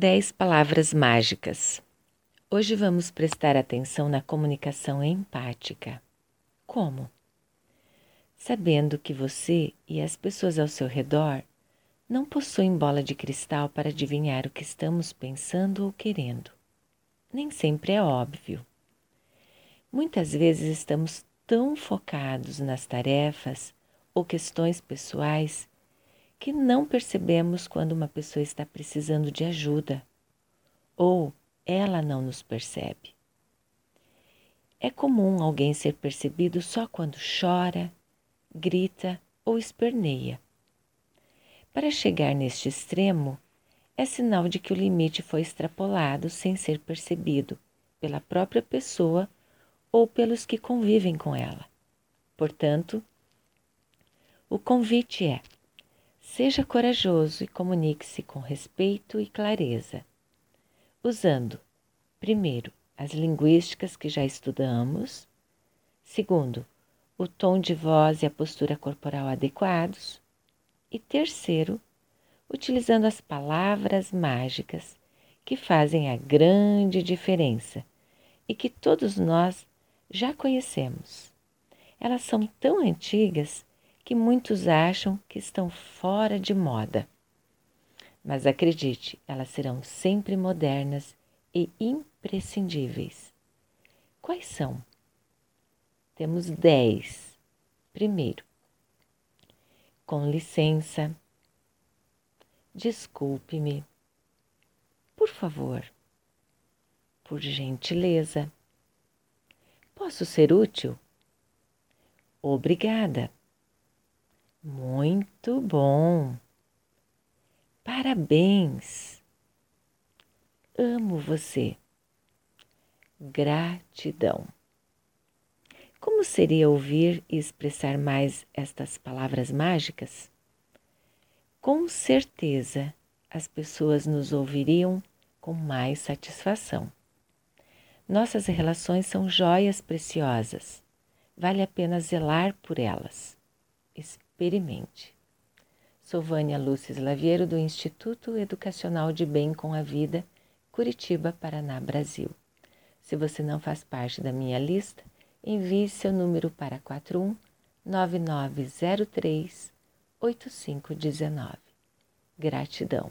10 palavras mágicas. Hoje vamos prestar atenção na comunicação empática. Como? Sabendo que você e as pessoas ao seu redor não possuem bola de cristal para adivinhar o que estamos pensando ou querendo. Nem sempre é óbvio. Muitas vezes estamos tão focados nas tarefas ou questões pessoais que não percebemos quando uma pessoa está precisando de ajuda ou ela não nos percebe. É comum alguém ser percebido só quando chora, grita ou esperneia. Para chegar neste extremo, é sinal de que o limite foi extrapolado sem ser percebido pela própria pessoa ou pelos que convivem com ela. Portanto, o convite é Seja corajoso e comunique-se com respeito e clareza, usando, primeiro, as linguísticas que já estudamos, segundo, o tom de voz e a postura corporal adequados, e terceiro, utilizando as palavras mágicas que fazem a grande diferença e que todos nós já conhecemos. Elas são tão antigas que muitos acham que estão fora de moda. Mas acredite, elas serão sempre modernas e imprescindíveis. Quais são? Temos dez. Primeiro, com licença, desculpe-me, por favor, por gentileza, posso ser útil? Obrigada. Muito bom! Parabéns! Amo você. Gratidão. Como seria ouvir e expressar mais estas palavras mágicas? Com certeza as pessoas nos ouviriam com mais satisfação. Nossas relações são joias preciosas. Vale a pena zelar por elas experimente. Sou Vânia Lúcia Laviero, do Instituto Educacional de Bem com a Vida, Curitiba, Paraná, Brasil. Se você não faz parte da minha lista, envie seu número para 41 9903 8519. Gratidão.